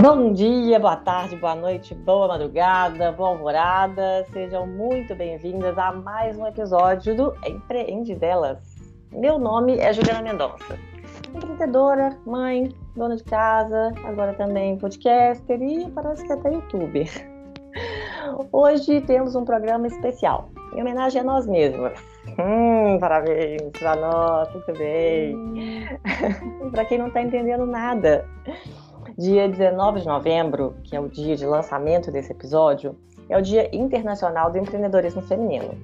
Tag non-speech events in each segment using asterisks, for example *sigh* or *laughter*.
Bom dia, boa tarde, boa noite, boa madrugada, boa alvorada. Sejam muito bem-vindas a mais um episódio do Empreende Delas. Meu nome é Juliana Mendonça. Empreendedora, mãe, dona de casa, agora também podcaster e parece que até youtuber. Hoje temos um programa especial, em homenagem a nós mesmas. Hum, parabéns para nós, muito bem. Hum. *laughs* para quem não está entendendo nada, dia 19 de novembro, que é o dia de lançamento desse episódio, é o Dia Internacional do Empreendedorismo Feminino.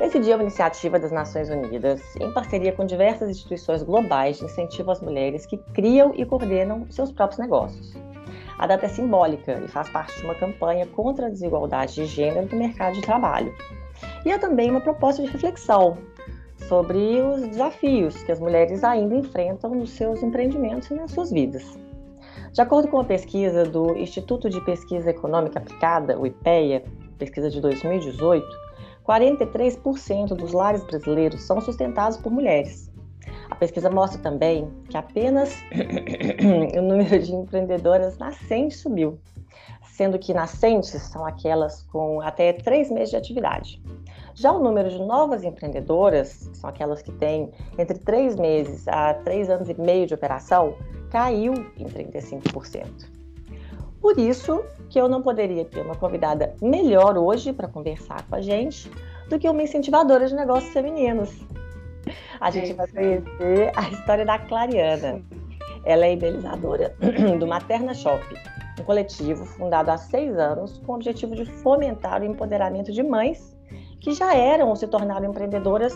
Esse dia é uma iniciativa das Nações Unidas, em parceria com diversas instituições globais de incentivo às mulheres que criam e coordenam seus próprios negócios. A data é simbólica e faz parte de uma campanha contra a desigualdade de gênero no mercado de trabalho. E é também uma proposta de reflexão sobre os desafios que as mulheres ainda enfrentam nos seus empreendimentos e nas suas vidas. De acordo com uma pesquisa do Instituto de Pesquisa Econômica Aplicada, o IPEA, pesquisa de 2018, 43% dos lares brasileiros são sustentados por mulheres. A pesquisa mostra também que apenas *coughs* o número de empreendedoras nascentes subiu, sendo que nascentes são aquelas com até três meses de atividade. Já o número de novas empreendedoras, que são aquelas que têm entre três meses a três anos e meio de operação, caiu em 35%. Por isso que eu não poderia ter uma convidada melhor hoje para conversar com a gente do que uma incentivadora de negócios femininos. A gente vai conhecer a história da Clariana. Ela é idealizadora do Materna Shop, um coletivo fundado há seis anos com o objetivo de fomentar o empoderamento de mães que já eram ou se tornaram empreendedoras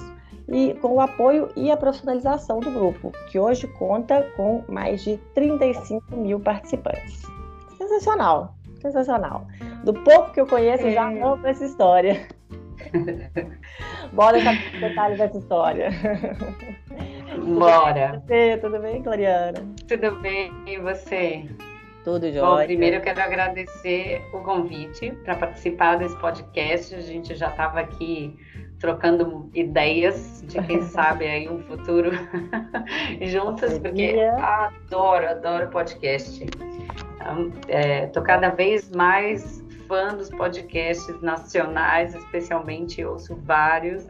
e com o apoio e a profissionalização do grupo, que hoje conta com mais de 35 mil participantes. Sensacional, sensacional. Do pouco que eu conheço, é. já amo essa história. *laughs* Bora saber os detalhes dessa história. Bora. Tudo bem, tudo bem, Clariana? Tudo bem, e você? Tudo jóia. Bom, primeiro eu quero agradecer o convite para participar desse podcast. A gente já estava aqui trocando ideias de quem *laughs* sabe aí um futuro *laughs* juntas, porque adoro, adoro podcast. Estou é, cada vez mais fã dos podcasts nacionais, especialmente ouço vários.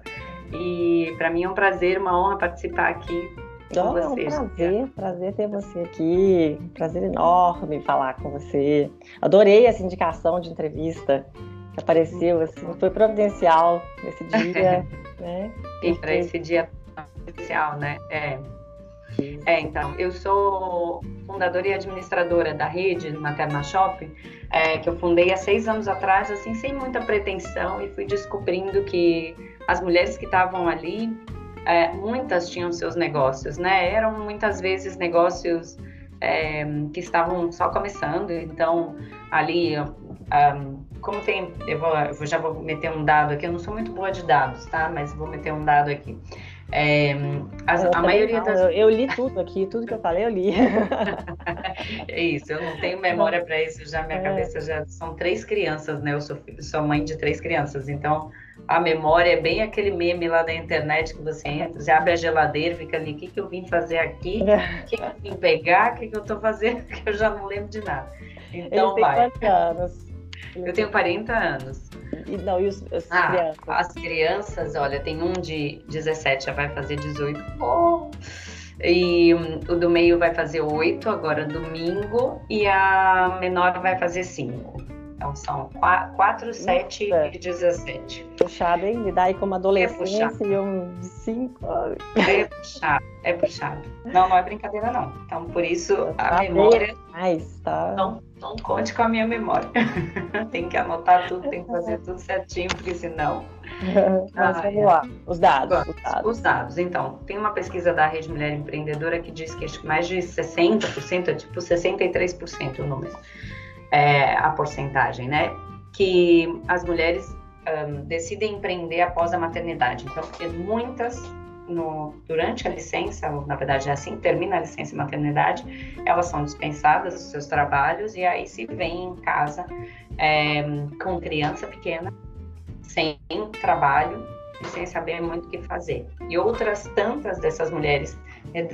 E para mim é um prazer, uma honra participar aqui com é um prazer, prazer ter você aqui, prazer enorme falar com você. Adorei essa indicação de entrevista que apareceu, assim, foi providencial nesse *laughs* dia, né? E para esse dia especial, né? É. É, então, eu sou fundadora e administradora da rede Materna Shop, é, que eu fundei há seis anos atrás, assim, sem muita pretensão, e fui descobrindo que as mulheres que estavam ali, é, muitas tinham seus negócios, né? Eram muitas vezes negócios é, que estavam só começando, então ali um, como tem, eu, vou, eu já vou meter um dado aqui, eu não sou muito boa de dados, tá? Mas vou meter um dado aqui. É, as, a maioria não, das... eu, eu, li tudo aqui, tudo que eu falei eu li. é *laughs* isso, eu não tenho memória para isso, já minha é. cabeça já são três crianças, né? Eu sou, sou mãe de três crianças, então a memória é bem aquele meme lá da internet que você entra, você abre a geladeira, fica ali, o que, que eu vim fazer aqui? O que, que eu vim pegar? O que, que eu estou fazendo? *laughs* Que eu já não lembro de nada. Então Eles vai. anos? Eu tenho 40 anos. E, não, e os, as ah, crianças? As crianças, olha, tem um de 17, já vai fazer 18. Oh! E um, o do meio vai fazer 8 agora domingo e a menor vai fazer 5. Então são 4, 7 Nossa. e 17. Puxado, hein? Me dá aí como adolescência é e um de 5. É puxado, é puxado. Não, não é brincadeira, não. Então, por isso, a tá memória. Mas, tá... não, não conte com a minha memória. *laughs* tem que anotar tudo, tem que fazer tudo certinho, porque senão. *laughs* Mas vamos lá, os dados, os dados. Os dados. Então, tem uma pesquisa da Rede Mulher Empreendedora que diz que acho que mais de 60%, é tipo 63% o número é, a porcentagem, né? Que as mulheres um, decidem empreender após a maternidade. Então, porque muitas, no, durante a licença, na verdade é assim, termina a licença maternidade, elas são dispensadas dos seus trabalhos e aí se vêm em casa é, com criança pequena, sem trabalho, sem saber muito o que fazer. E outras tantas dessas mulheres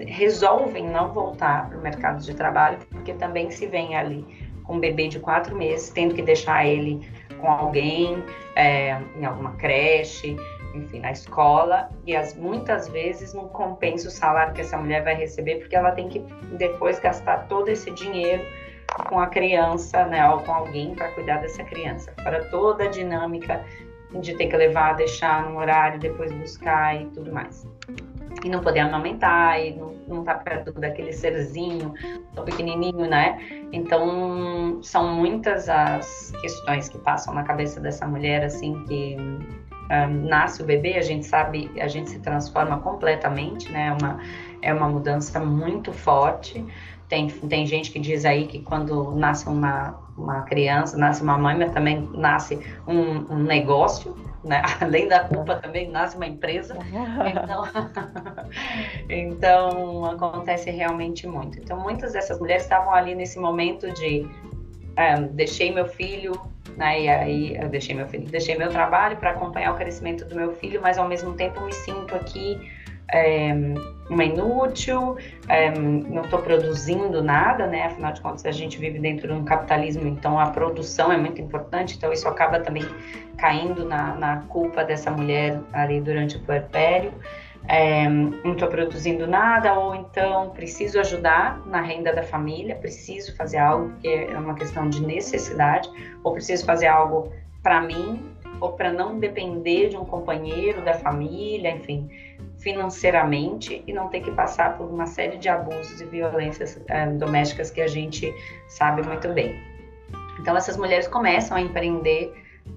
resolvem não voltar para o mercado de trabalho porque também se vem ali com um bebê de quatro meses, tendo que deixar ele com alguém, é, em alguma creche, enfim, na escola, e as, muitas vezes não compensa o salário que essa mulher vai receber, porque ela tem que depois gastar todo esse dinheiro com a criança, né, ou com alguém para cuidar dessa criança, para toda a dinâmica de ter que levar, deixar no horário, depois buscar e tudo mais. E não poder amamentar, e não, não tá perto daquele serzinho tão pequenininho, né? Então, são muitas as questões que passam na cabeça dessa mulher, assim, que um, nasce o bebê, a gente sabe, a gente se transforma completamente, né? É uma, é uma mudança muito forte. Tem, tem gente que diz aí que quando nasce uma, uma criança, nasce uma mãe, mas também nasce um, um negócio, né? *laughs* Além da culpa também nasce uma empresa. Então, *laughs* então acontece realmente muito. Então muitas dessas mulheres estavam ali nesse momento de um, deixei meu filho, né? E aí eu deixei meu filho, deixei meu trabalho para acompanhar o crescimento do meu filho, mas ao mesmo tempo me sinto aqui é, uma inútil, é, não estou produzindo nada, né? Afinal de contas, a gente vive dentro de um capitalismo, então a produção é muito importante, então isso acaba também caindo na, na culpa dessa mulher ali durante o puerpério. É, não estou produzindo nada, ou então preciso ajudar na renda da família, preciso fazer algo, porque é uma questão de necessidade, ou preciso fazer algo para mim, ou para não depender de um companheiro, da família, enfim financeiramente e não ter que passar por uma série de abusos e violências é, domésticas que a gente sabe muito bem. Então essas mulheres começam a empreender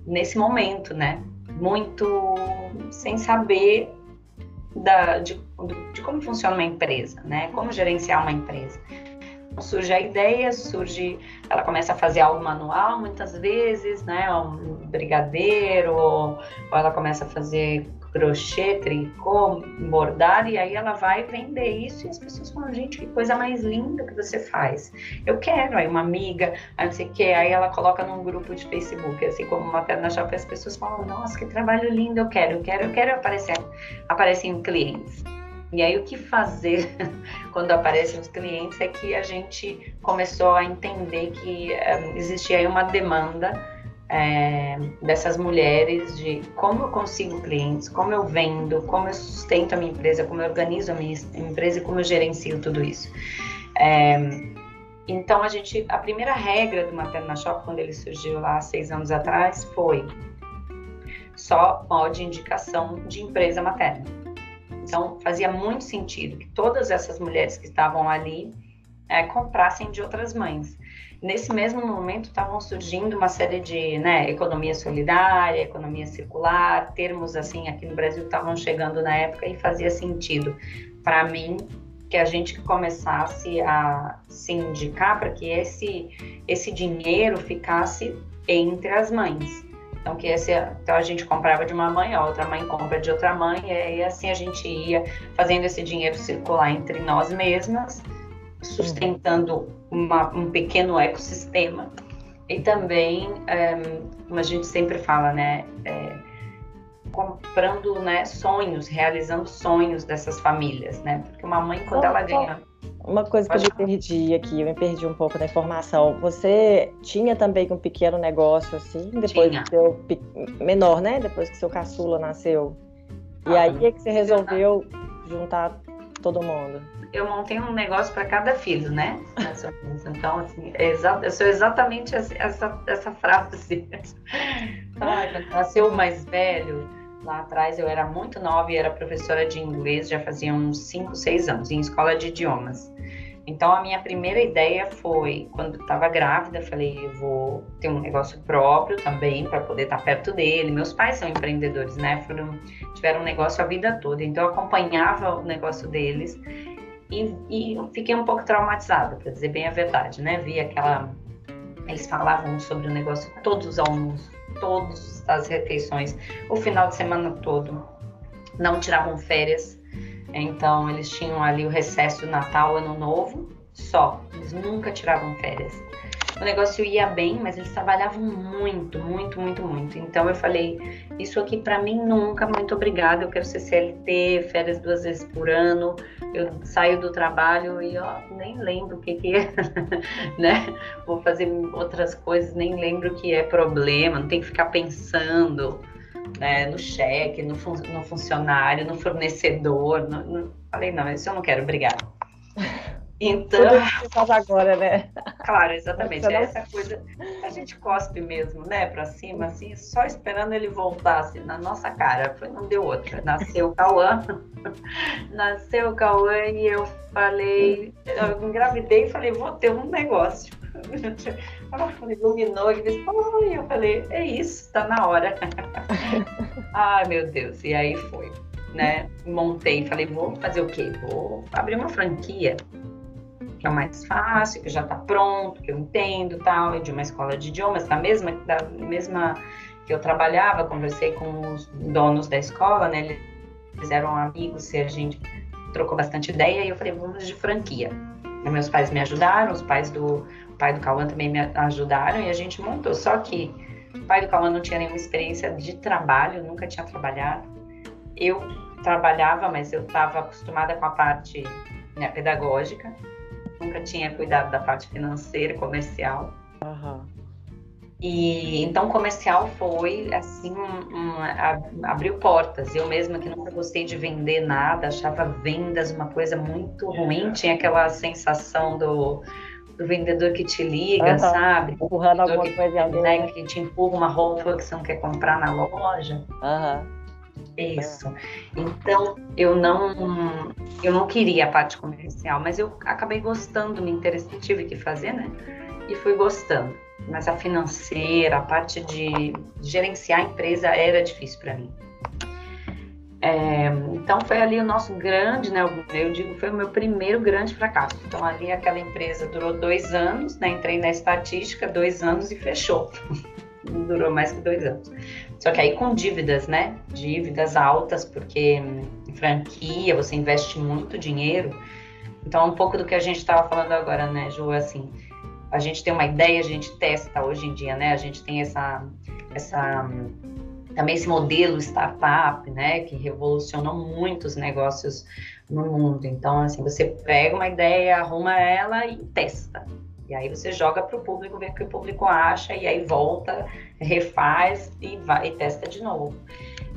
nesse momento, né? Muito sem saber da, de, de como funciona uma empresa, né? Como gerenciar uma empresa. Surge a ideia, surge, ela começa a fazer algo manual muitas vezes, né, um brigadeiro, ou, ou ela começa a fazer crochê, tricô, bordado, e aí ela vai vender isso e as pessoas falam, gente, que coisa mais linda que você faz. Eu quero, aí uma amiga, aí não sei o que, aí ela coloca num grupo de Facebook, assim como uma perna shop, as pessoas falam, nossa, que trabalho lindo, eu quero, eu quero, eu quero aparecer, aparecem clientes. E aí o que fazer *laughs* quando aparecem os clientes é que a gente começou a entender que um, eh, existia aí uma demanda é, dessas mulheres de como eu consigo clientes, como eu vendo, como eu sustento a minha empresa, como eu organizo a minha empresa e como eu gerencio tudo isso. É, então a gente, a primeira regra do Materna Shop quando ele surgiu lá seis anos atrás foi só pode indicação de empresa materna. Então fazia muito sentido que todas essas mulheres que estavam ali é, comprassem de outras mães nesse mesmo momento estavam surgindo uma série de né, economia solidária, economia circular, termos assim aqui no Brasil estavam chegando na época e fazia sentido para mim que a gente começasse a se indicar para que esse esse dinheiro ficasse entre as mães. Então que esse, então a gente comprava de uma mãe, a outra mãe compra de outra mãe e assim a gente ia fazendo esse dinheiro circular entre nós mesmas sustentando uma, um pequeno ecossistema e também, é, como a gente sempre fala, né, é, comprando né, sonhos, realizando sonhos dessas famílias, né? Porque uma mãe, quando ela ganha. Uma coisa que eu me perdi aqui, eu me perdi um pouco da informação. Você tinha também um pequeno negócio assim, depois tinha. do seu menor, né? Depois que seu caçula nasceu. E ah, aí é que você resolveu juntar todo mundo? Eu montei um negócio para cada filho, né? Então, assim, é eu sou exatamente essa, essa frase. Ai, nasceu o mais velho, lá atrás eu era muito nova e era professora de inglês, já fazia uns 5, 6 anos, em escola de idiomas. Então a minha primeira ideia foi, quando estava grávida, falei, eu vou ter um negócio próprio também para poder estar tá perto dele. Meus pais são empreendedores, né? Foram, tiveram um negócio a vida toda, então eu acompanhava o negócio deles e, e fiquei um pouco traumatizada, para dizer bem a verdade, né? Vi aquela, eles falavam sobre o negócio todos os almoços, todas as refeições, o final de semana todo, não tiravam férias então eles tinham ali o recesso Natal, Ano Novo, só. Eles nunca tiravam férias. o negócio ia bem, mas eles trabalhavam muito, muito, muito, muito. Então eu falei, isso aqui para mim nunca, muito obrigada. Eu quero ser CLT, férias duas vezes por ano. Eu saio do trabalho e ó, nem lembro o que, que é, *laughs* né? Vou fazer outras coisas, nem lembro o que é problema, não tem que ficar pensando. Né, no cheque, no, fun no funcionário, no fornecedor. No, no... Falei, não, isso eu não quero, obrigada. *laughs* Então. Tudo faz agora, né? Claro, exatamente. É essa coisa. A gente cospe mesmo, né? Pra cima, assim, só esperando ele voltar assim, na nossa cara. Foi, não deu outra. Nasceu o Cauã. *laughs* Nasceu o Cauã e eu falei. Eu engravidei e falei, vou ter um negócio. *laughs* Iluminou e disse, oi, eu falei, é isso, tá na hora. *laughs* Ai, meu Deus. E aí foi. Né? Montei, falei, vou fazer o quê? Vou abrir uma franquia que é o mais fácil, que já está pronto, que eu entendo tal, é de uma escola de idiomas, da mesma, da mesma que eu trabalhava, conversei com os donos da escola, né? Eles eram amigos e a gente trocou bastante ideia e eu falei, vamos de franquia. E meus pais me ajudaram, os pais do pai do Cauã também me ajudaram e a gente montou. Só que o pai do Cauã não tinha nenhuma experiência de trabalho, nunca tinha trabalhado. Eu trabalhava, mas eu estava acostumada com a parte né, pedagógica nunca tinha cuidado da parte financeira, comercial. Uhum. E então comercial foi assim, um, um, abriu portas. Eu mesma que nunca gostei de vender nada, achava vendas uma coisa muito ruim, tinha aquela sensação do, do vendedor que te liga, uhum. sabe? Empurrando alguma que, coisa né, que te empurra uma roupa que você não quer comprar na loja. Uhum. Isso. Então, eu não eu não queria a parte comercial, mas eu acabei gostando, me interessei, tive que fazer, né? E fui gostando. Mas a financeira, a parte de gerenciar a empresa era difícil para mim. É, então foi ali o nosso grande, né? Eu digo, foi o meu primeiro grande fracasso. Então ali aquela empresa durou dois anos, né? Entrei na estatística, dois anos e fechou. Não durou mais que dois anos. Só que aí com dívidas, né? Dívidas altas, porque em franquia você investe muito dinheiro. Então, um pouco do que a gente estava falando agora, né, Ju? Assim, a gente tem uma ideia, a gente testa hoje em dia, né? A gente tem essa, essa também esse modelo startup, né, que revolucionou muitos negócios no mundo. Então, assim, você pega uma ideia, arruma ela e testa. E aí você joga para o público, vê o que o público acha, e aí volta, refaz e vai e testa de novo.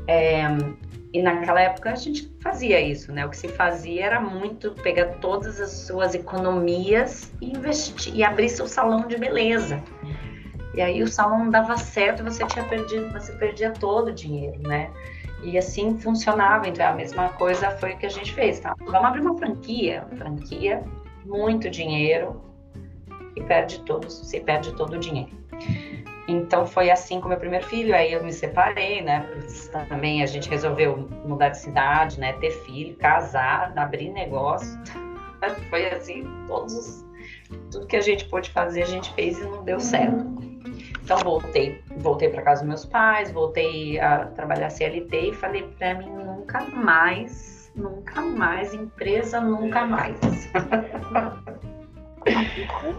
É, e naquela época a gente fazia isso, né? O que se fazia era muito pegar todas as suas economias e investir e abrir seu salão de beleza. E aí o salão não dava certo, você tinha perdido, você perdia todo o dinheiro, né? E assim funcionava. Então a mesma coisa foi o que a gente fez, tá? Vamos abrir uma franquia, franquia, muito dinheiro, e perde todo, se perde todo o dinheiro. Então foi assim com meu primeiro filho, aí eu me separei, né? Também a gente resolveu mudar de cidade, né? Ter filho, casar, abrir negócio. *laughs* Foi assim, todos tudo que a gente pôde fazer a gente fez e não deu certo. Então voltei, voltei para casa dos meus pais, voltei a trabalhar CLT e falei para mim nunca mais, nunca mais empresa, nunca mais. *laughs*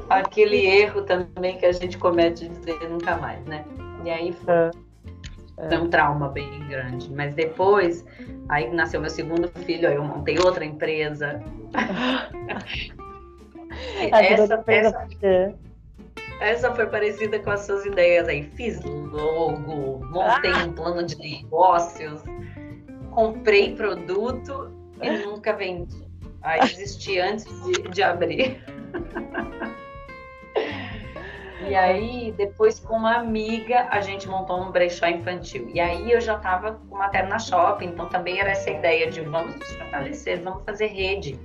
Aquele erro também que a gente comete de dizer nunca mais, né? E aí foi, é. um trauma bem grande. Mas depois, aí nasceu meu segundo filho, aí eu montei outra empresa. *laughs* essa, essa, essa foi parecida com as suas ideias aí. Fiz logo, montei um plano de negócios, comprei produto e nunca vendi. Aí desisti antes de, de abrir. *laughs* E aí, depois com uma amiga, a gente montou um brechó infantil. E aí eu já estava com Materna Shopping, então também era essa ideia de vamos nos fortalecer, vamos fazer rede.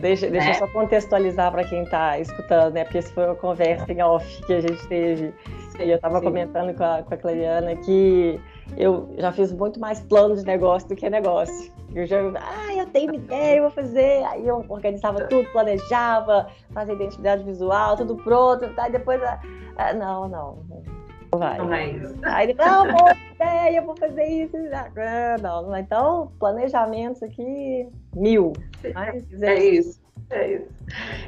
Deixa, né? deixa eu só contextualizar para quem está escutando, né? Porque isso foi uma conversa em off que a gente teve. Sim, e eu estava comentando com a, com a Clariana que eu já fiz muito mais plano de negócio do que negócio. Eu já, ah, eu tenho ideia, eu vou fazer. Aí eu organizava tudo, planejava, fazia identidade visual, tudo pronto. Tá? E depois, ah, não, não, não vai. Não é isso. Aí ele, não, vou ideia, vou fazer isso. Ah, não, não, então, planejamentos aqui, mil. Mas, é, é isso. É isso.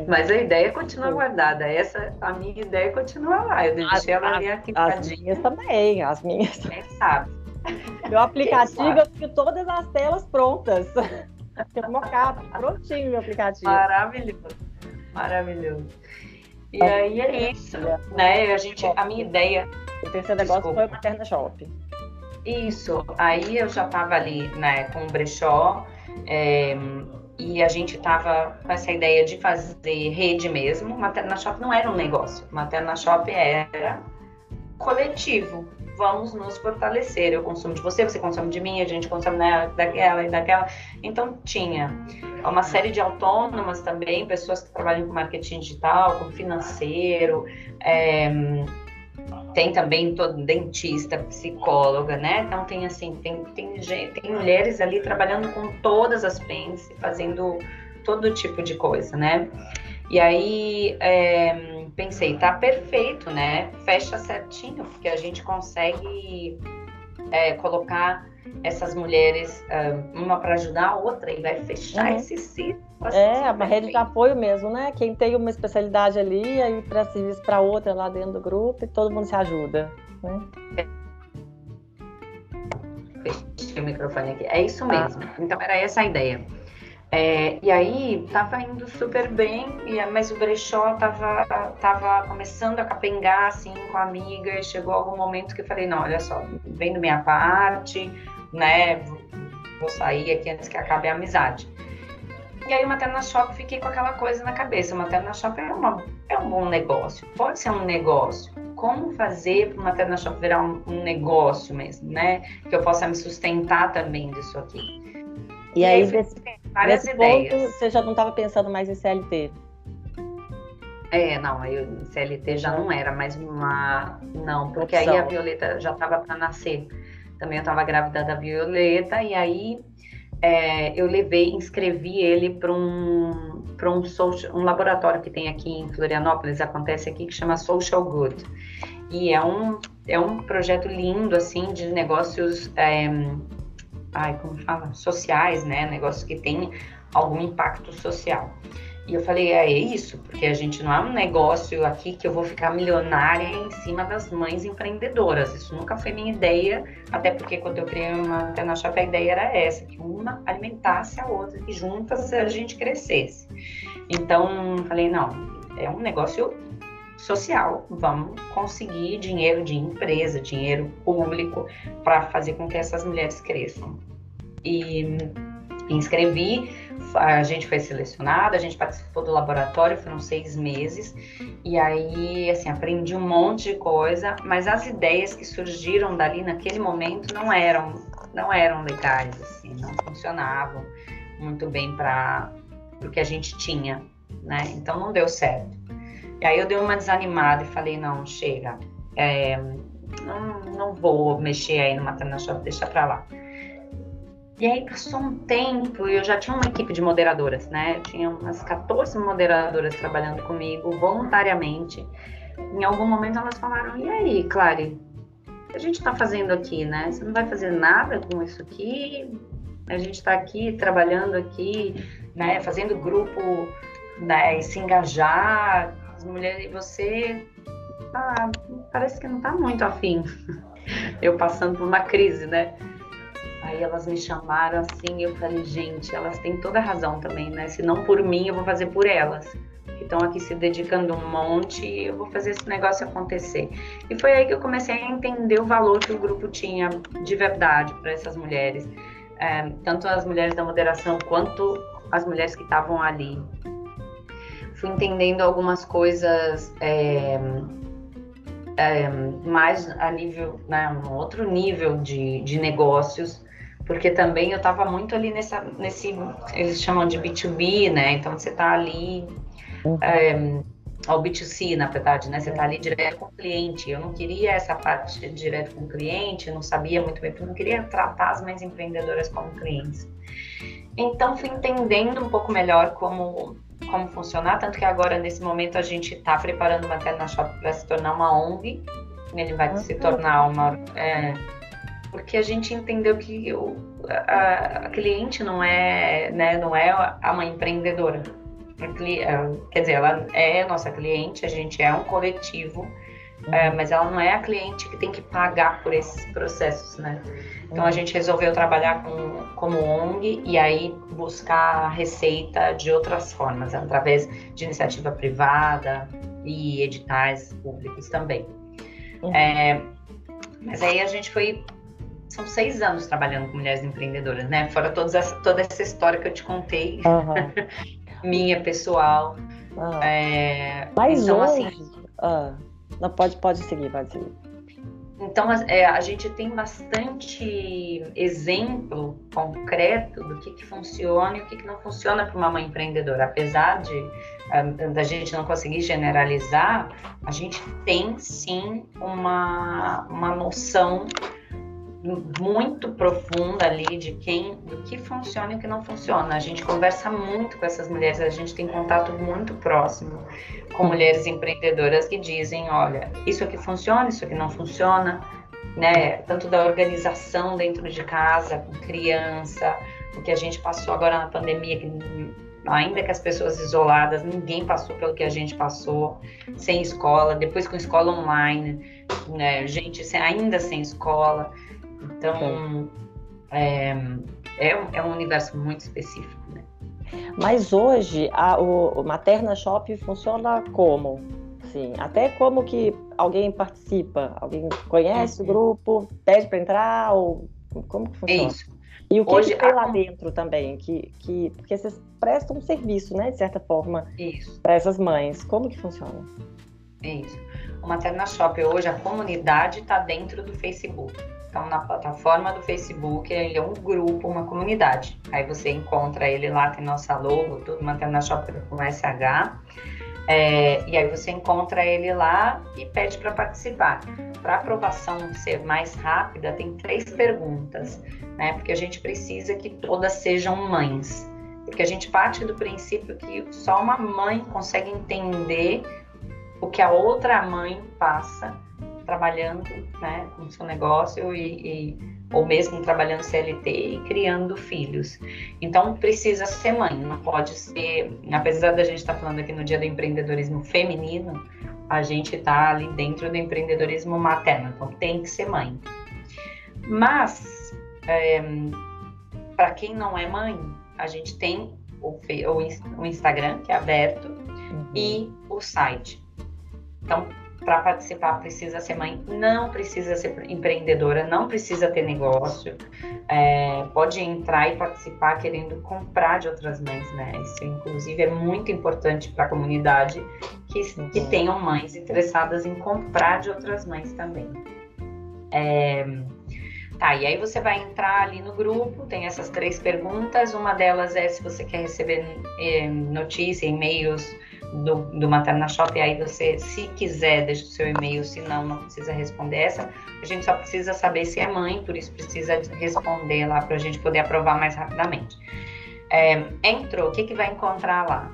Mas a ideia continua guardada. Essa, a minha ideia continua lá. Eu deixei as, ela ali aqui. As minhas também, as minhas. Quem sabe? *laughs* Meu aplicativo, eu tenho todas as telas prontas. *laughs* Tem um mockup, prontinho meu aplicativo. Maravilhoso. Maravilhoso. E aí é isso, né? A gente, a minha ideia. O terceiro negócio Desculpa. foi o Materna Shop. Isso. Aí eu já estava ali, né, com o brechó. É, e a gente estava com essa ideia de fazer rede mesmo. Materna Shop não era um negócio. Materna Shop era coletivo. Vamos nos fortalecer. Eu consumo de você, você consome de mim, a gente consome daquela e daquela. Então tinha uma série de autônomas também, pessoas que trabalham com marketing digital, com financeiro. É, tem também todo dentista, psicóloga, né? Então tem assim, tem, tem, tem mulheres ali trabalhando com todas as frentes, fazendo todo tipo de coisa, né? E aí é, pensei, tá perfeito, né? Fecha certinho, porque a gente consegue é, colocar essas mulheres, uma para ajudar a outra, e vai fechar uhum. esse ciclo. É, a rede de apoio mesmo, né? Quem tem uma especialidade ali, aí para serviço para outra lá dentro do grupo e todo mundo se ajuda. Né? Fechei o microfone aqui. É isso mesmo. Ah. Então era essa a ideia. É, e aí tava indo super bem, mas o brechó tava, tava começando a capengar assim com a amiga, e chegou algum momento que eu falei, não, olha só, vendo minha parte, né? Vou sair aqui antes que acabe a amizade. E aí o Materna Shop fiquei com aquela coisa na cabeça. O Materna Shop é, uma, é um bom negócio, pode ser um negócio. Como fazer para o Materna Shop virar um, um, negócio mesmo, né? Que eu possa me sustentar também disso aqui. E, e aí, desse, várias nesse ideias. Ponto, você já não estava pensando mais em CLT? É, não, eu CLT já não era mais uma. Não, porque aí a Violeta já estava para nascer. Também eu estava grávida da Violeta, e aí é, eu levei, inscrevi ele para um, um, social, um laboratório que tem aqui em Florianópolis, acontece aqui, que chama Social Good. E é um, é um projeto lindo, assim, de negócios, é, ai, como fala? Sociais, né? Negócios que têm algum impacto social. E eu falei, é isso, porque a gente não é um negócio aqui que eu vou ficar milionária em cima das mães empreendedoras. Isso nunca foi minha ideia, até porque quando eu criei uma Antena Shop, a ideia era essa, que uma alimentasse a outra, que juntas a gente crescesse. Então, falei, não, é um negócio social, vamos conseguir dinheiro de empresa, dinheiro público, para fazer com que essas mulheres cresçam. E inscrevi, a gente foi selecionada, a gente participou do laboratório, foram seis meses, e aí, assim, aprendi um monte de coisa, mas as ideias que surgiram dali naquele momento não eram, não eram legais, assim, não funcionavam muito bem para o que a gente tinha, né? Então não deu certo. E aí eu dei uma desanimada e falei, não, chega, é, não, não vou mexer aí no Maternal deixa pra lá. E aí passou um tempo e eu já tinha uma equipe de moderadoras, né? Eu tinha umas 14 moderadoras trabalhando comigo voluntariamente. Em algum momento elas falaram: "E aí, Clary, o que a gente está fazendo aqui, né? Você não vai fazer nada com isso aqui? A gente está aqui trabalhando aqui, né? Fazendo grupo, né? E se engajar, as mulheres e você ah, parece que não está muito afim. *laughs* Eu passando por uma crise, né? Aí elas me chamaram assim, eu falei, gente, elas têm toda a razão também, né? Se não por mim, eu vou fazer por elas. Que estão aqui se dedicando um monte e eu vou fazer esse negócio acontecer. E foi aí que eu comecei a entender o valor que o grupo tinha de verdade para essas mulheres. É, tanto as mulheres da moderação quanto as mulheres que estavam ali. Fui entendendo algumas coisas. É, é, mais a nível, né, um outro nível de, de negócios porque também eu estava muito ali nessa, nesse, eles chamam de B2B, né? Então você está ali, uhum. é, ao B2C, na verdade, né? Você está ali direto com o cliente. Eu não queria essa parte direto com o cliente, não sabia muito bem, porque eu não queria tratar as mães empreendedoras como clientes. Então fui entendendo um pouco melhor como como funcionar, tanto que agora nesse momento a gente está preparando uma Materna Shop para se tornar uma ONG. Ele vai uhum. se tornar uma é, porque a gente entendeu que o, a, a, cliente não é, né, não é a mãe empreendedora. quer dizer, ela é nossa cliente, a gente é um coletivo, é, mas ela não é a cliente que tem que pagar por esses processos, né? Então a uhum. gente resolveu trabalhar com, como ONG e aí buscar receita de outras formas, através de iniciativa privada e editais públicos também. Uhum. É, mas aí a gente foi são seis anos trabalhando com mulheres empreendedoras, né? Fora todas essa, toda essa história que eu te contei, uhum. *laughs* minha pessoal. Uhum. É, Mas então, hoje, assim, ah, não pode, pode seguir, pode seguir. Então, é, a gente tem bastante exemplo concreto do que, que funciona e o que, que não funciona para uma mãe empreendedora. Apesar de uh, da gente não conseguir generalizar, a gente tem sim uma, uma noção muito profunda ali de quem, do que funciona e o que não funciona. A gente conversa muito com essas mulheres, a gente tem contato muito próximo com mulheres empreendedoras que dizem, olha, isso aqui funciona, isso aqui não funciona, né? Tanto da organização dentro de casa, com criança, o que a gente passou agora na pandemia, que ainda que as pessoas isoladas, ninguém passou pelo que a gente passou, sem escola, depois com escola online, né? Gente sem, ainda sem escola. Então, é, é, um, é um universo muito específico, né? Mas hoje a, o, o Materna Shop funciona como? Sim, até como que alguém participa? Alguém conhece o grupo, pede para entrar ou como que funciona? Isso. E o que, Hoje, que tem a... lá dentro também? Que, que, porque vocês prestam um serviço, né, de certa forma, para essas mães. Como que funciona? Isso. O Materna Shop hoje, a comunidade está dentro do Facebook. Então, na plataforma do Facebook, ele é um grupo, uma comunidade. Aí você encontra ele lá, tem nossa logo, tudo, Materna Shop com SH. É, e aí você encontra ele lá e pede para participar. Para a aprovação ser mais rápida, tem três perguntas, né? Porque a gente precisa que todas sejam mães. Porque a gente parte do princípio que só uma mãe consegue entender o que a outra mãe passa trabalhando né, com o seu negócio e, e, ou mesmo trabalhando CLT e criando filhos. Então precisa ser mãe, não pode ser, apesar da gente estar tá falando aqui no dia do empreendedorismo feminino, a gente está ali dentro do empreendedorismo materno, então tem que ser mãe. Mas é, para quem não é mãe, a gente tem o, o Instagram que é aberto uhum. e o site. Então para participar precisa ser mãe, não precisa ser empreendedora, não precisa ter negócio, é, pode entrar e participar querendo comprar de outras mães, né? Isso, inclusive, é muito importante para a comunidade que, que uhum. tenham mães interessadas em comprar de outras mães também. É, Tá, e aí você vai entrar ali no grupo, tem essas três perguntas. Uma delas é se você quer receber é, notícia, e-mails do, do Materna Shop, aí você, se quiser, deixa o seu e-mail, se não, não precisa responder essa. A gente só precisa saber se é mãe, por isso precisa responder lá para a gente poder aprovar mais rapidamente. É, entrou, o que, que vai encontrar lá?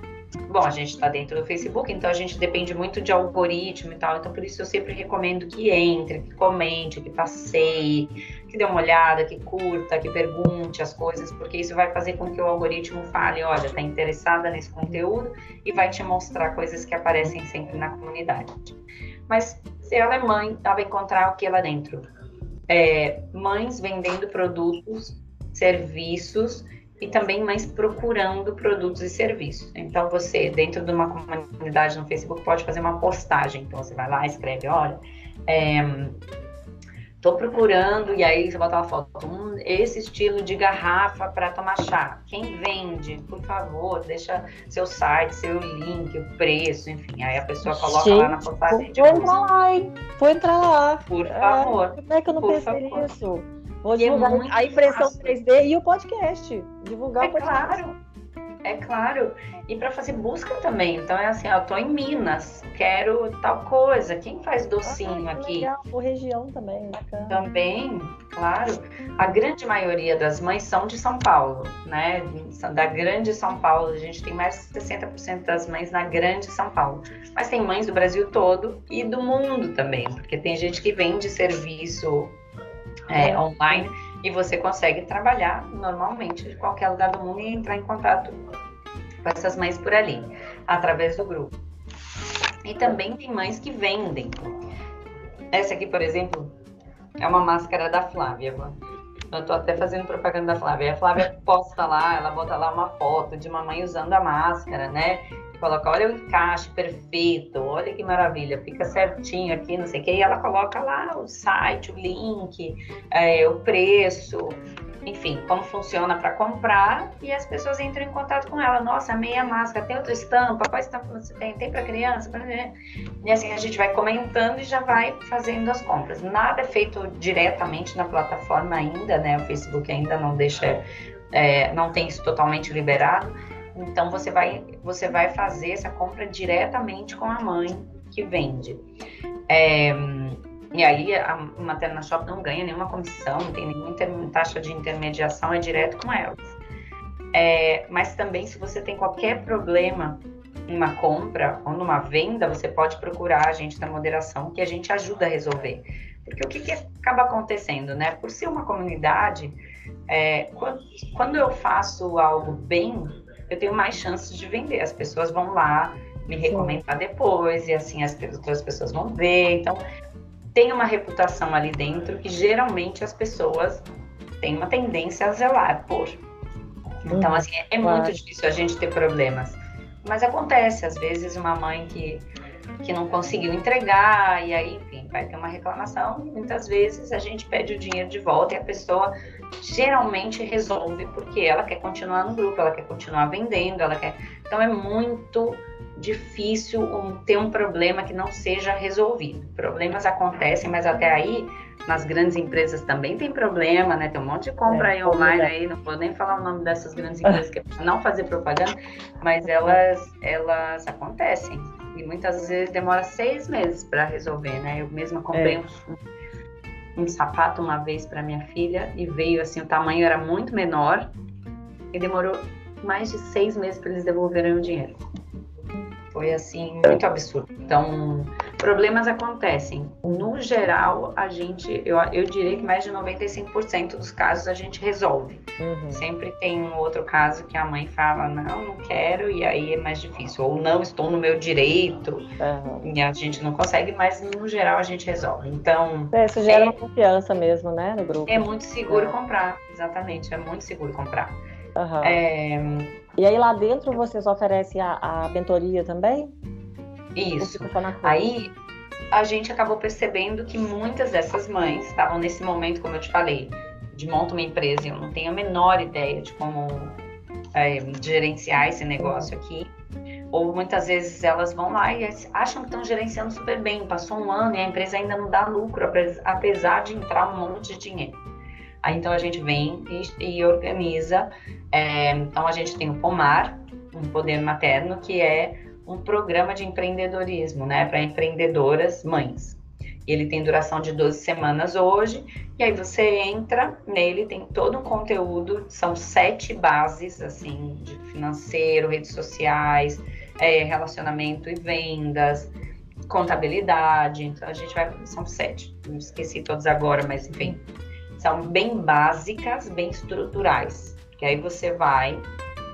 Bom, a gente está dentro do Facebook, então a gente depende muito de algoritmo e tal, então por isso eu sempre recomendo que entre, que comente, que passeie, que dê uma olhada, que curta, que pergunte as coisas, porque isso vai fazer com que o algoritmo fale, olha, está interessada nesse conteúdo e vai te mostrar coisas que aparecem sempre na comunidade. Mas se ela é mãe, ela vai encontrar o que lá dentro? É, mães vendendo produtos, serviços e também mães procurando produtos e serviços. Então, você, dentro de uma comunidade no Facebook, pode fazer uma postagem. Então, você vai lá, escreve: olha, é, tô procurando, e aí você bota uma foto, um, esse estilo de garrafa para tomar chá. Quem vende, por favor, deixa seu site, seu link, o preço, enfim. Aí a pessoa coloca Gente, lá na postagem. Vou entrar lá, hein? Vou entrar lá. Por favor. É, como é que eu não pensei nisso? Vou é divulgar é a impressão fácil. 3D e o podcast. Divulgar é o podcast. Claro. É claro. E para fazer busca também. Então é assim, ó, tô em Minas, quero tal coisa. Quem faz docinho ah, aqui? Legal. Por região também, bacana. Também, claro. A grande maioria das mães são de São Paulo, né? Da grande São Paulo. A gente tem mais de 60% das mães na grande São Paulo. Mas tem mães do Brasil todo e do mundo também, porque tem gente que vende serviço é, online e você consegue trabalhar normalmente de qualquer lugar do mundo e entrar em contato com essas mães por ali, através do grupo. E também tem mães que vendem. Essa aqui, por exemplo, é uma máscara da Flávia. Eu tô até fazendo propaganda da Flávia. A Flávia posta lá, ela bota lá uma foto de uma mãe usando a máscara, né? E coloca, olha o encaixe perfeito, olha que maravilha, fica certinho aqui, não sei o quê. E ela coloca lá o site, o link, é, o preço, enfim, como funciona para comprar e as pessoas entram em contato com ela. Nossa, meia máscara, tem outra estampa, qual estampa você tem? Tem para criança? E assim a gente vai comentando e já vai fazendo as compras. Nada é feito diretamente na plataforma ainda, né? O Facebook ainda não deixa, é, não tem isso totalmente liberado. Então você vai, você vai fazer essa compra diretamente com a mãe que vende. É, e aí a Materna Shop não ganha nenhuma comissão, não tem nenhuma taxa de intermediação, é direto com elas. É, mas também se você tem qualquer problema numa compra ou numa venda, você pode procurar a gente da moderação que a gente ajuda a resolver. Porque o que, que acaba acontecendo, né? Por ser uma comunidade, é, quando, quando eu faço algo bem, eu tenho mais chances de vender. As pessoas vão lá me recomendar Sim. depois, e assim as outras pessoas vão ver. Então, tem uma reputação ali dentro que geralmente as pessoas têm uma tendência a zelar por. Então, assim, é, claro. muito difícil a gente ter problemas. Mas acontece, às vezes, uma mãe que, que não conseguiu entregar, e aí, enfim, vai ter uma reclamação, muitas vezes a gente pede o dinheiro de volta e a pessoa geralmente resolve porque ela quer continuar no grupo, ela quer continuar vendendo, ela quer. Então é muito difícil um, ter um problema que não seja resolvido. Problemas acontecem, mas até aí, nas grandes empresas também tem problema, né? Tem um monte de compra é, aí online aí, não vou nem falar o nome dessas grandes empresas, que é não fazer propaganda, mas elas, elas acontecem. E muitas vezes demora seis meses para resolver, né? Eu mesma comprei é. um, um sapato uma vez para minha filha e veio assim, o tamanho era muito menor e demorou mais de seis meses para eles devolverem o dinheiro. Foi assim muito absurdo. Então, problemas acontecem. No geral, a gente, eu, eu diria que mais de 95% dos casos a gente resolve. Uhum. Sempre tem um outro caso que a mãe fala, não, não quero, e aí é mais difícil. Ou não, estou no meu direito, uhum. e a gente não consegue, mas no geral a gente resolve. Então. É, isso gera é, uma confiança mesmo, né, no grupo. É muito seguro é. comprar, exatamente, é muito seguro comprar. Uhum. É, e aí lá dentro vocês oferecem a, a mentoria também? Isso. Aí a gente acabou percebendo que muitas dessas mães estavam nesse momento, como eu te falei, de monta uma empresa e eu não tenho a menor ideia de como é, gerenciar esse negócio aqui. Ou muitas vezes elas vão lá e acham que estão gerenciando super bem. Passou um ano e a empresa ainda não dá lucro, apesar de entrar um monte de dinheiro. Aí então a gente vem e, e organiza. É, então a gente tem o Pomar, um poder materno, que é um programa de empreendedorismo, né, para empreendedoras mães. Ele tem duração de 12 semanas hoje, e aí você entra nele, tem todo um conteúdo, são sete bases, assim, de financeiro, redes sociais, é, relacionamento e vendas, contabilidade, então a gente vai, são sete, esqueci todos agora, mas enfim, são bem básicas, bem estruturais. Que aí você vai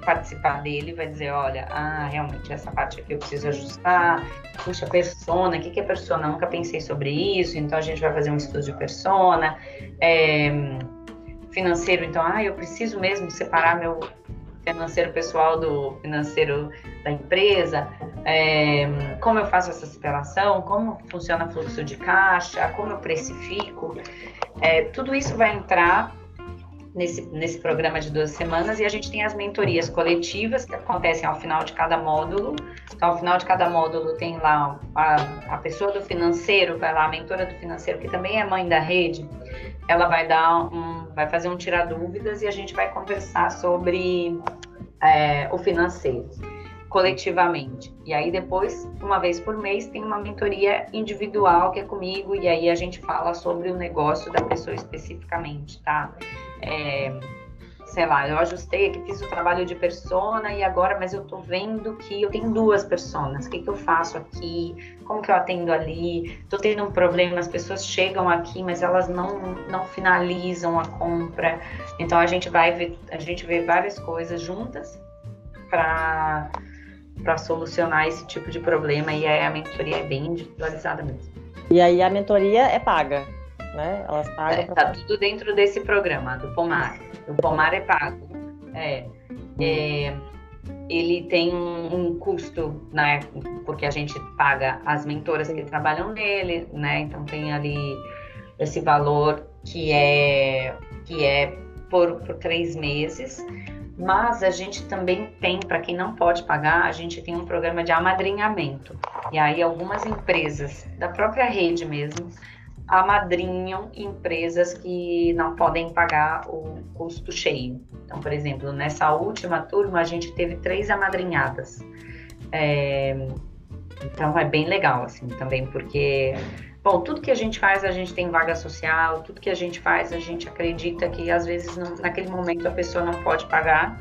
participar dele vai dizer, olha, ah, realmente essa parte aqui eu preciso ajustar. Puxa, persona, o que, que é persona? Eu nunca pensei sobre isso, então a gente vai fazer um estudo de persona. É, financeiro, então, ah, eu preciso mesmo separar meu financeiro pessoal do financeiro da empresa, é, como eu faço essa separação, como funciona o fluxo de caixa, como eu precifico. É, tudo isso vai entrar nesse, nesse programa de duas semanas e a gente tem as mentorias coletivas que acontecem ao final de cada módulo. Então, ao final de cada módulo tem lá a, a pessoa do financeiro, vai lá, a mentora do financeiro, que também é mãe da rede, ela vai dar um, vai fazer um tirar dúvidas e a gente vai conversar sobre é, o financeiro coletivamente. E aí depois, uma vez por mês, tem uma mentoria individual que é comigo e aí a gente fala sobre o negócio da pessoa especificamente, tá? É, sei lá, eu ajustei aqui, fiz o trabalho de persona e agora, mas eu tô vendo que eu tenho duas personas. O que, que eu faço aqui? Como que eu atendo ali? Tô tendo um problema, as pessoas chegam aqui, mas elas não, não finalizam a compra. Então a gente vai ver, a gente vê várias coisas juntas para para solucionar esse tipo de problema e aí a mentoria é bem individualizada mesmo. E aí a mentoria é paga, né? Elas pagam. É. Tá tudo dentro desse programa do Pomar. O Pomar é pago. É, é ele tem um, um, custo, né? Porque a gente paga as mentoras que trabalham nele, né? Então tem ali esse valor que é que é por, por três meses. Mas a gente também tem, para quem não pode pagar, a gente tem um programa de amadrinhamento. E aí algumas empresas da própria rede mesmo amadrinham empresas que não podem pagar o custo cheio. Então, por exemplo, nessa última turma a gente teve três amadrinhadas. É, então é bem legal assim também, porque bom, tudo que a gente faz a gente tem vaga social, tudo que a gente faz a gente acredita que às vezes não, naquele momento a pessoa não pode pagar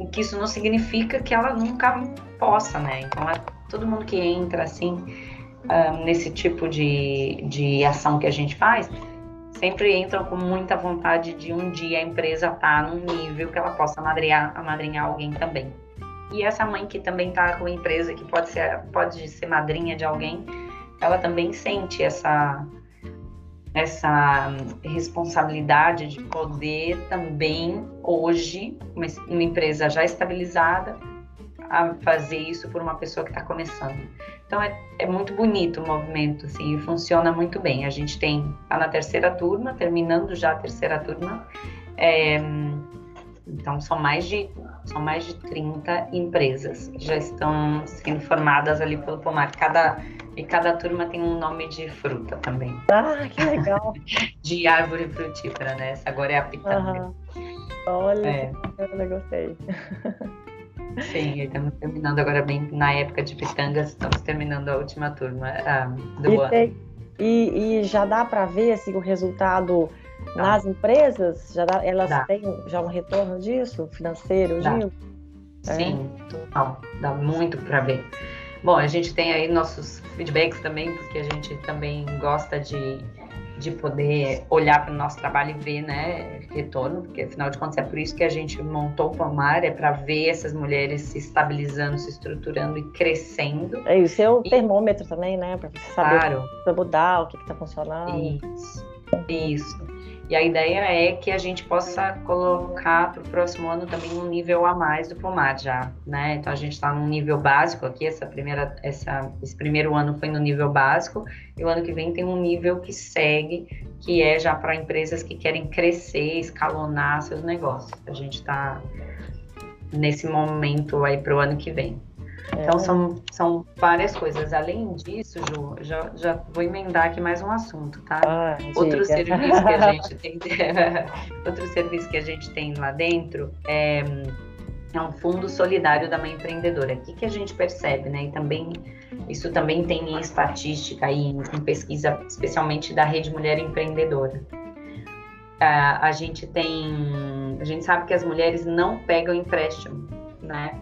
e que isso não significa que ela nunca possa, né? Então é todo mundo que entra assim um, nesse tipo de, de ação que a gente faz, sempre entram com muita vontade de um dia a empresa estar tá num nível que ela possa amadrinhar, amadrinhar alguém também. E essa mãe que também está com a empresa, que pode ser, pode ser madrinha de alguém, ela também sente essa, essa responsabilidade de poder também, hoje, uma, uma empresa já estabilizada, a fazer isso por uma pessoa que está começando. Então é, é muito bonito o movimento, assim, e funciona muito bem. A gente tem, tá na terceira turma, terminando já a terceira turma, é, então são mais de são mais de 30 empresas que já estão sendo formadas ali pelo Pomar. Cada, e cada turma tem um nome de fruta também. Ah, que legal! *laughs* de árvore frutífera, né? Essa agora é a pitanga. Uhum. Olha, é. eu gostei. *laughs* Sim, estamos terminando agora bem na época de pitangas, estamos terminando a última turma um, do e ano. Tem, e, e, já dá para ver assim, o resultado dá. nas empresas? Já dá, elas dá. têm já um retorno disso, financeiro. Gil? É? Sim, total. Dá muito para ver. Bom, a gente tem aí nossos feedbacks também, porque a gente também gosta de de poder olhar para o nosso trabalho e ver, né, retorno, porque afinal de contas é por isso que a gente montou o Palmar, é para ver essas mulheres se estabilizando, se estruturando e crescendo. É é o e... termômetro também, né, para você saber claro. para mudar, o que está funcionando. Isso, isso. E a ideia é que a gente possa colocar para o próximo ano também um nível a mais do pomar já, né? Então a gente está num nível básico aqui, essa primeira, essa, esse primeiro ano foi no nível básico, e o ano que vem tem um nível que segue, que é já para empresas que querem crescer, escalonar seus negócios. A gente está nesse momento aí para o ano que vem. Então, são, são várias coisas. Além disso, Ju, já, já vou emendar aqui mais um assunto, tá? Ah, outro serviço que a *laughs* gente tem, *laughs* outro serviço que a gente tem lá dentro é, é um fundo solidário da mãe empreendedora. O que, que a gente percebe, né? E também, isso também tem em estatística aí, em pesquisa, especialmente da Rede Mulher Empreendedora. Uh, a gente tem, a gente sabe que as mulheres não pegam empréstimo, né?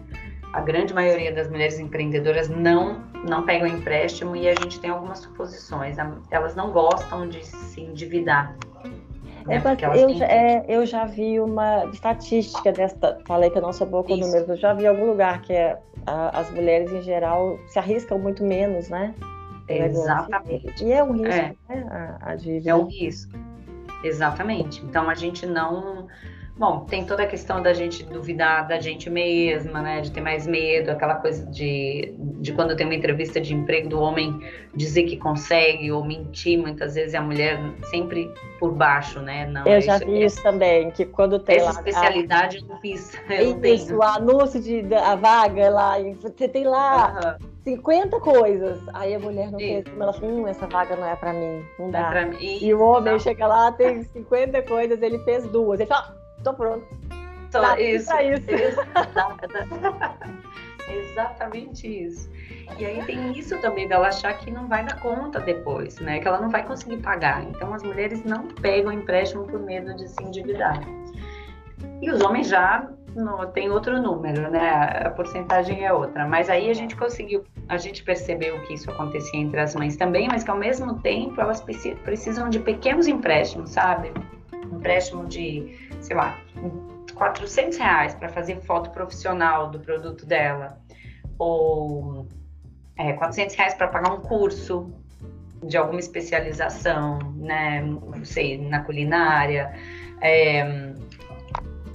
A grande maioria das mulheres empreendedoras não não pegam empréstimo e a gente tem algumas suposições. Elas não gostam de se endividar. É, eu, já, é, eu já vi uma estatística desta, falei que eu não sou boa com números, eu já vi em algum lugar que é, a, as mulheres em geral se arriscam muito menos, né? Exatamente. E é um risco, é. né? A, a dívida. É um risco. Exatamente. Então a gente não Bom, tem toda a questão da gente duvidar da gente mesma, né? De ter mais medo, aquela coisa de, de quando tem uma entrevista de emprego do homem dizer que consegue ou mentir, muitas vezes é a mulher sempre por baixo, né? Não, eu já vi isso também, que quando tem Essa lá, especialidade a... eu não fiz. *laughs* Eu isso, o anúncio de a vaga lá, você tem lá uhum. 50 coisas. Aí a mulher não isso. fez, ela fala, hum, essa vaga não é para mim, não dá. É mim. E o homem não. chega lá, tem 50 coisas, ele fez duas. Ele fala, tô pronto. Tô, tá, isso, isso. isso. *laughs* Exatamente isso. E aí tem isso também dela achar que não vai dar conta depois, né? Que ela não vai conseguir pagar. Então as mulheres não pegam empréstimo por medo de se endividar. E os homens já no, tem outro número, né? A porcentagem é outra. Mas aí a gente conseguiu, a gente percebeu que isso acontecia entre as mães também, mas que ao mesmo tempo elas precisam de pequenos empréstimos, sabe? Empréstimo de, sei lá, 400 reais para fazer foto profissional do produto dela, ou é, 400 reais para pagar um curso de alguma especialização, né? Não sei, na culinária. É,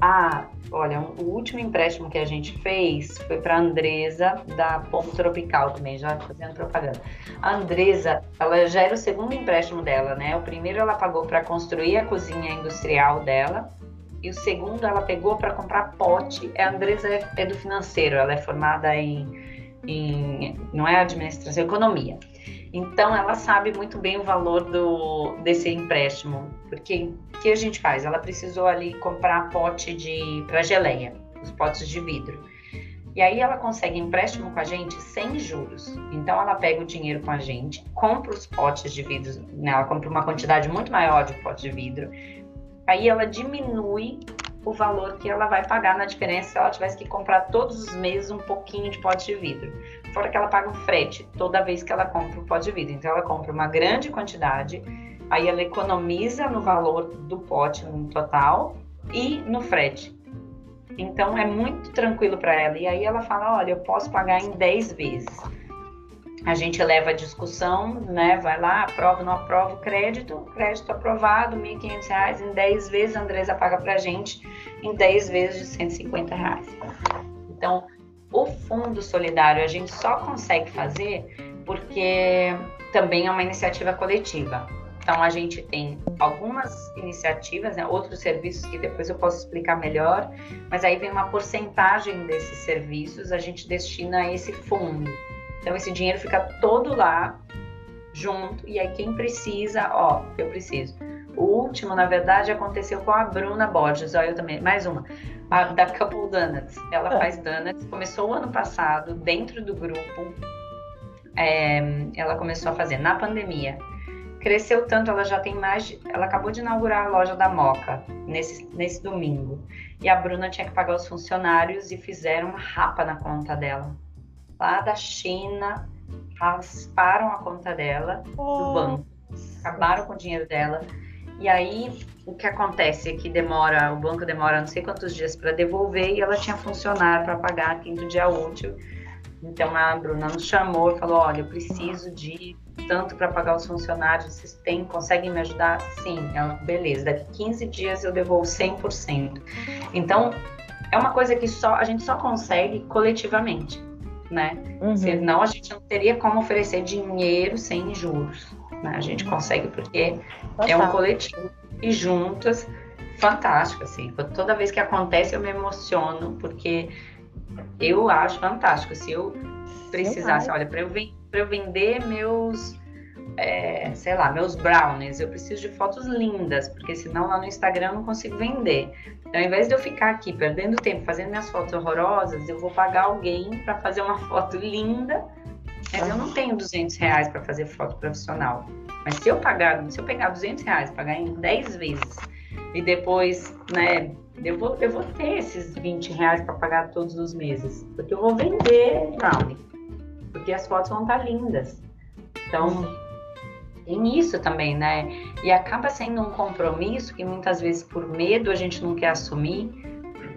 ah, olha, o último empréstimo que a gente fez foi para a Andresa da Pombo Tropical também, já fazendo propaganda. A Andresa, ela já era o segundo empréstimo dela, né? O primeiro ela pagou para construir a cozinha industrial dela e o segundo ela pegou para comprar pote. A Andresa é, é do financeiro, ela é formada em, em não é administração, é economia. Então ela sabe muito bem o valor do, desse empréstimo, porque o que a gente faz? Ela precisou ali comprar pote de para geleia, os potes de vidro. E aí ela consegue empréstimo com a gente sem juros. Então ela pega o dinheiro com a gente, compra os potes de vidro, né? ela compra uma quantidade muito maior de potes de vidro. Aí ela diminui o valor que ela vai pagar na diferença se ela tivesse que comprar todos os meses um pouquinho de pote de vidro. Fora que ela paga o frete toda vez que ela compra o pote de vidro. Então ela compra uma grande quantidade, aí ela economiza no valor do pote no total e no frete. Então é muito tranquilo para ela. E aí ela fala: olha, eu posso pagar em 10 vezes. A gente leva a discussão, né? Vai lá, aprova, não aprova o crédito, crédito aprovado, R$ 1.500 em 10 vezes, a Andresa paga para a gente em 10 vezes de 150 reais. Então, o fundo solidário a gente só consegue fazer porque também é uma iniciativa coletiva. Então, a gente tem algumas iniciativas, né, outros serviços que depois eu posso explicar melhor, mas aí vem uma porcentagem desses serviços, a gente destina a esse fundo. Então, esse dinheiro fica todo lá, junto, e aí quem precisa, ó, eu preciso. O último, na verdade, aconteceu com a Bruna Borges, ó, eu também, mais uma, a, da Couple Donuts. Ela ah. faz donuts, começou o ano passado, dentro do grupo, é, ela começou a fazer na pandemia. Cresceu tanto, ela já tem mais. De, ela acabou de inaugurar a loja da Moca nesse, nesse domingo. E a Bruna tinha que pagar os funcionários e fizeram uma rapa na conta dela lá da China rasparam a conta dela oh. do banco, acabaram com o dinheiro dela. E aí o que acontece é que demora, o banco demora não sei quantos dias para devolver e ela tinha funcionário para pagar quinto dia útil. Então a Bruna nos chamou e falou: Olha, eu preciso de tanto para pagar os funcionários, vocês têm, conseguem me ajudar? Sim, ela, beleza, daqui 15 dias eu devolvo 100%. Então é uma coisa que só a gente só consegue coletivamente né? Uhum. Senão a gente não teria como oferecer dinheiro sem juros. Né? A gente consegue porque Total. é um coletivo e juntas, fantástico, assim. Toda vez que acontece eu me emociono porque eu acho fantástico. Se eu precisasse, olha, para eu, eu vender meus é, sei lá, meus brownies, eu preciso de fotos lindas, porque senão lá no Instagram eu não consigo vender. Então, ao invés de eu ficar aqui perdendo tempo fazendo minhas fotos horrorosas, eu vou pagar alguém para fazer uma *laughs* foto linda, mas eu não tenho 200 reais para fazer foto profissional. Mas se eu pagar, se eu pegar 200 reais, pagar em 10 vezes, e depois, né, eu vou, eu vou ter esses 20 reais para pagar todos os meses, porque eu vou vender brownie, porque as fotos vão estar tá lindas. Então, tem isso também, né? E acaba sendo um compromisso que muitas vezes por medo a gente não quer assumir,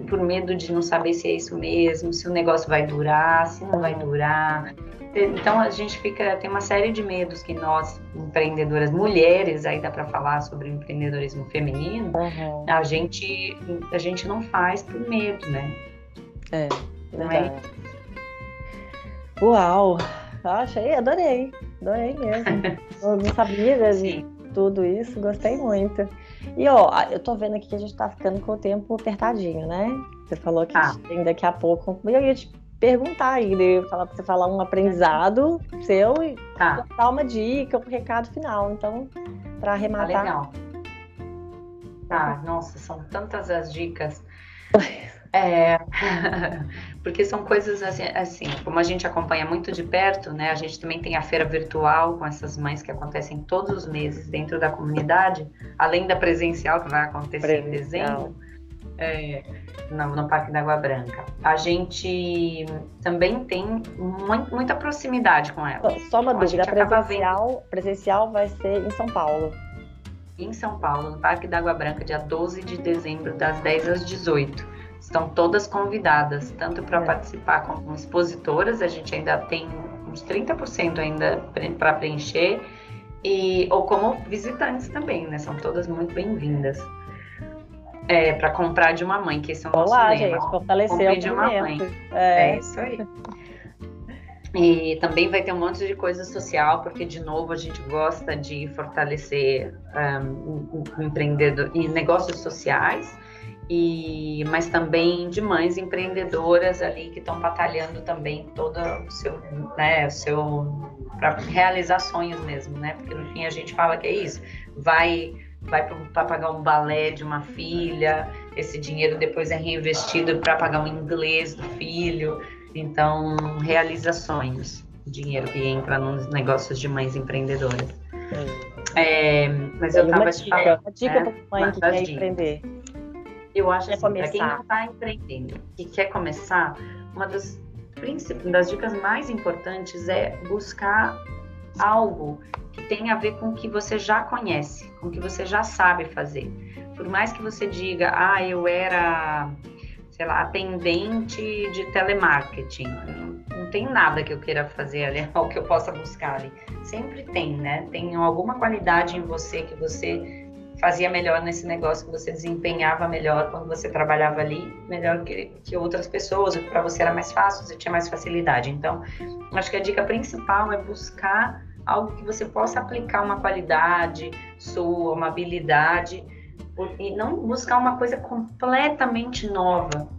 por medo de não saber se é isso mesmo, se o negócio vai durar, se não vai durar. Então a gente fica tem uma série de medos que nós empreendedoras mulheres aí dá para falar sobre empreendedorismo feminino, uhum. a gente a gente não faz por medo, né? É, não é? Uau, achei, adorei. Adorei mesmo. *laughs* eu não sabia de tudo isso, gostei muito. E ó, eu tô vendo aqui que a gente tá ficando com o tempo apertadinho, né? Você falou que ah. tem daqui a pouco. Eu ia te perguntar ainda, eu ia falar pra você falar um aprendizado seu e tá. dar uma dica, um recado final. Então, para tá arrematar. Tá legal. Tá, nossa, são tantas as dicas. *laughs* É, *laughs* porque são coisas assim, assim, como a gente acompanha muito de perto, né? A gente também tem a feira virtual com essas mães que acontecem todos os meses dentro da comunidade, além da presencial que vai acontecer presencial. em dezembro. É, no, no, Parque da Água Branca. A gente também tem muito, muita proximidade com ela. Só uma dúvida, presencial, presencial vai ser em São Paulo. Em São Paulo, no Parque da Água Branca, dia 12 de dezembro, das 10 às 18. Estão todas convidadas, tanto para é. participar como expositoras, a gente ainda tem uns 30% ainda para preencher, e, ou como visitantes também, né? São todas muito bem-vindas. É, para comprar de uma mãe, que esse é o nosso Olá, lema. gente, fortalecer de uma mãe. É. é isso aí. E também vai ter um monte de coisa social, porque, de novo, a gente gosta de fortalecer um, empreendedor e negócios sociais, e mas também de mães empreendedoras ali que estão batalhando também todo o seu, né, o seu para realizar sonhos mesmo, né? Porque no fim a gente fala que é isso, vai vai para pagar um balé de uma filha, esse dinheiro depois é reinvestido para pagar o inglês do filho, então realiza sonhos, dinheiro que entra nos negócios de mães empreendedoras. É, mas eu estava te falando. Uma dica né, para mãe que quer empreender. Eu acho que assim, para quem não está empreendendo e quer começar, uma das, das dicas mais importantes é buscar algo que tenha a ver com o que você já conhece, com o que você já sabe fazer. Por mais que você diga, ah, eu era, sei lá, atendente de telemarketing, não, não tem nada que eu queira fazer ali, *laughs* ou que eu possa buscar ali. Sempre tem, né? Tem alguma qualidade em você que você fazia melhor nesse negócio, que você desempenhava melhor quando você trabalhava ali, melhor que, que outras pessoas, para você era mais fácil, você tinha mais facilidade. Então, acho que a dica principal é buscar algo que você possa aplicar uma qualidade sua, uma habilidade, e não buscar uma coisa completamente nova,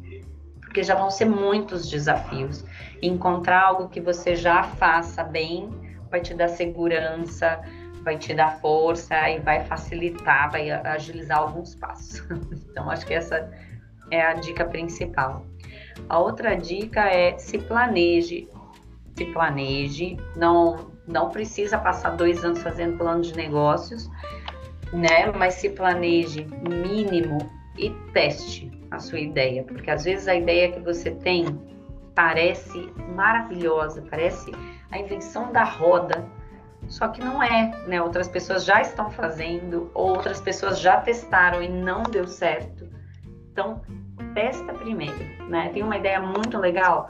porque já vão ser muitos desafios. Encontrar algo que você já faça bem vai te dar segurança, vai te dar força e vai facilitar, vai agilizar alguns passos. *laughs* Então, acho que essa é a dica principal. A outra dica é se planeje, se planeje, não, não precisa passar dois anos fazendo plano de negócios, né? Mas se planeje mínimo e teste a sua ideia, porque às vezes a ideia que você tem parece maravilhosa, parece a invenção da roda, só que não é, né? Outras pessoas já estão fazendo, outras pessoas já testaram e não deu certo. Então, testa primeiro, né? Tem uma ideia muito legal,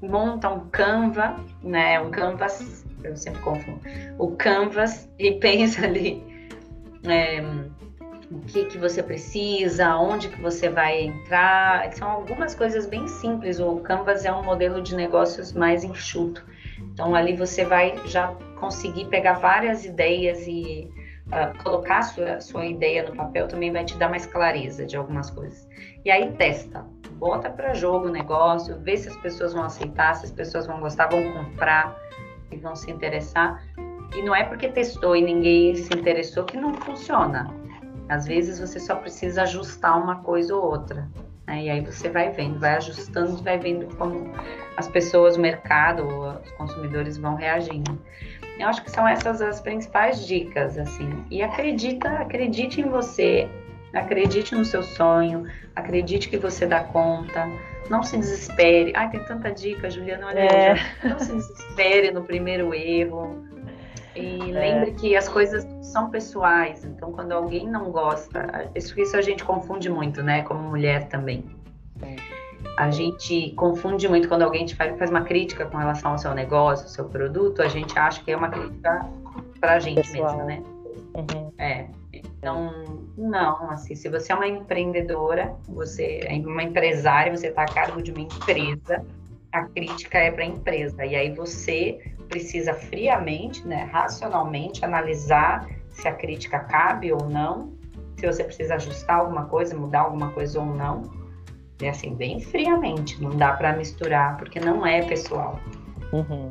monta um Canva, né? Um Canvas, eu sempre confundo, o Canvas e pensa ali é, o que que você precisa, onde que você vai entrar. São algumas coisas bem simples. O Canvas é um modelo de negócios mais enxuto. Então ali você vai já conseguir pegar várias ideias e uh, colocar sua, sua ideia no papel também vai te dar mais clareza de algumas coisas. E aí testa, bota para jogo o negócio, vê se as pessoas vão aceitar, se as pessoas vão gostar, vão comprar e vão se interessar. E não é porque testou e ninguém se interessou que não funciona. Às vezes você só precisa ajustar uma coisa ou outra. Né? E aí você vai vendo, vai ajustando, vai vendo como as pessoas, o mercado, os consumidores vão reagindo. Eu acho que são essas as principais dicas, assim. E acredita, acredite em você, acredite no seu sonho, acredite que você dá conta. Não se desespere. Ai, tem tanta dica, Juliana, olha, é. não se desespere no primeiro erro. E é. lembre que as coisas são pessoais, então quando alguém não gosta, isso, isso a gente confunde muito, né? Como mulher também. A gente confunde muito quando alguém te faz, faz uma crítica com relação ao seu negócio, ao seu produto, a gente acha que é uma crítica pra gente Pessoal. mesmo, né? Uhum. É. Então, não, assim, se você é uma empreendedora, você é uma empresária, você está a cargo de uma empresa, a crítica é para a empresa. E aí você precisa friamente, né, racionalmente analisar se a crítica cabe ou não, se você precisa ajustar alguma coisa, mudar alguma coisa ou não. É assim, bem friamente, não dá para misturar, porque não é pessoal. Uhum.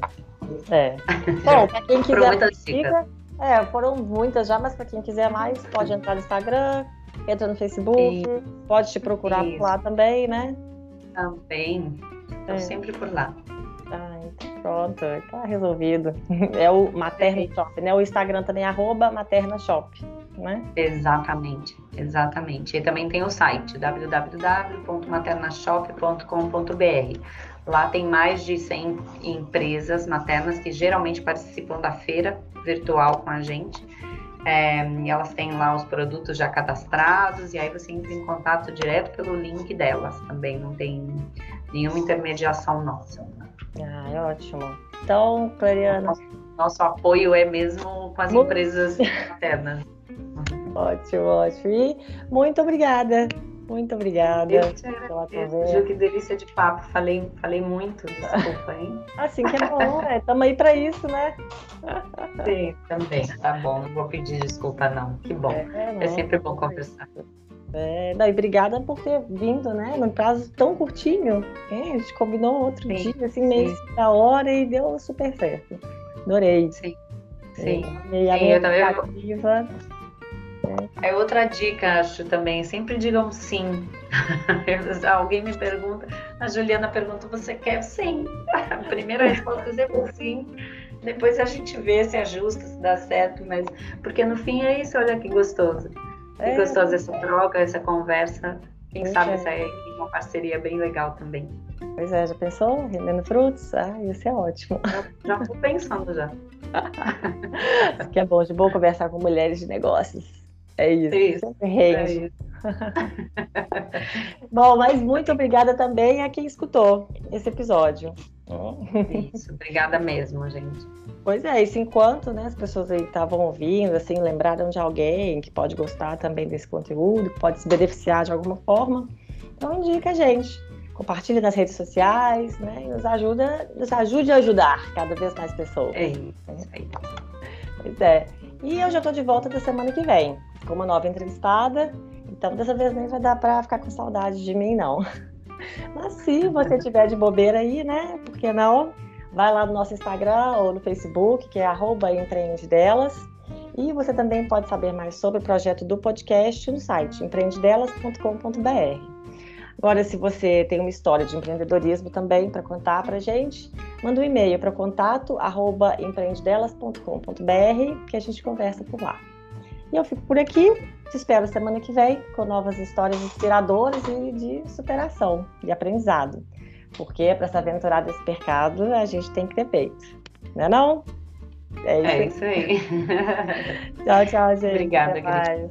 É. Bom, para quem quiser dica, é, foram muitas já, mas para quem quiser mais, pode entrar no Instagram, entra no Facebook, pode te procurar Isso. por lá também, né? Também. Estou é. sempre por lá. Pronto, tá resolvido. *laughs* É o Materna Shop, né? O Instagram também é arroba Materna Shop, né? Exatamente. exatamente. E também tem o site www.maternashop.com.br. Lá tem mais de 100 empresas maternas que geralmente participam da feira virtual com a gente. É, e elas têm lá os produtos já cadastrados, e aí você entra em contato direto pelo link delas também, não tem nenhuma intermediação nossa. Ah, é ótimo. Então, Clariana. Nosso, apoio é mesmo com as muito... empresas *laughs* maternas. Ótimo, ótimo. E muito obrigada muito obrigada eu te agradeço, que delícia de papo. Falei, falei muito, desculpa, hein? *laughs* Assim que é bom, é. Estamos aí para isso, né? Sim, também. Tá bom, não vou pedir desculpa, não. Que bom. É, é sempre bom conversar. É, e obrigada por ter vindo, né? Num prazo tão curtinho. É, a gente combinou outro sim, dia, assim, meio da hora e deu super certo. Adorei. Sim. Sim. É, e a sim, minha eu também. É outra dica, acho também. Sempre digam sim. *laughs* Alguém me pergunta, a Juliana pergunta: você quer sim? *laughs* A primeira resposta é sempre sim. Depois a gente vê se ajusta, se dá certo, mas porque no fim é isso, olha que gostoso. Que é. gostoso essa troca, essa conversa. Quem pois sabe é. sair uma parceria bem legal também. Pois é, já pensou? Rendendo frutos? Ah, isso é ótimo. Já, tô pensando já. *laughs* que é bom, de bom conversar com mulheres de negócios. É isso. isso sempre rende. É isso. *laughs* Bom, mas muito obrigada também a quem escutou esse episódio. Isso, obrigada mesmo, gente. Pois é, isso enquanto né, as pessoas aí estavam ouvindo, assim, lembraram de alguém que pode gostar também desse conteúdo, que pode se beneficiar de alguma forma, então indica a gente. Compartilhe nas redes sociais, né? E nos ajuda, nos ajude a ajudar cada vez mais pessoas. É isso, é isso aí. Pois é. E eu já estou de volta da semana que vem com uma nova entrevistada. Então, dessa vez nem vai dar para ficar com saudade de mim, não. *laughs* Mas se você tiver de bobeira aí, né? Por que não? Vai lá no nosso Instagram ou no Facebook, que é arroba empreendedelas. E você também pode saber mais sobre o projeto do podcast no site empreendedelas.com.br. Agora, se você tem uma história de empreendedorismo também para contar para gente, manda um e-mail para contato arroba empreendedelas.com.br que a gente conversa por lá. E eu fico por aqui. Te espero semana que vem com novas histórias inspiradoras e de superação e aprendizado. Porque para se aventurar desse mercado, a gente tem que ter peito. Não é não? É isso, é isso aí. *laughs* tchau, tchau, gente. Obrigada, Até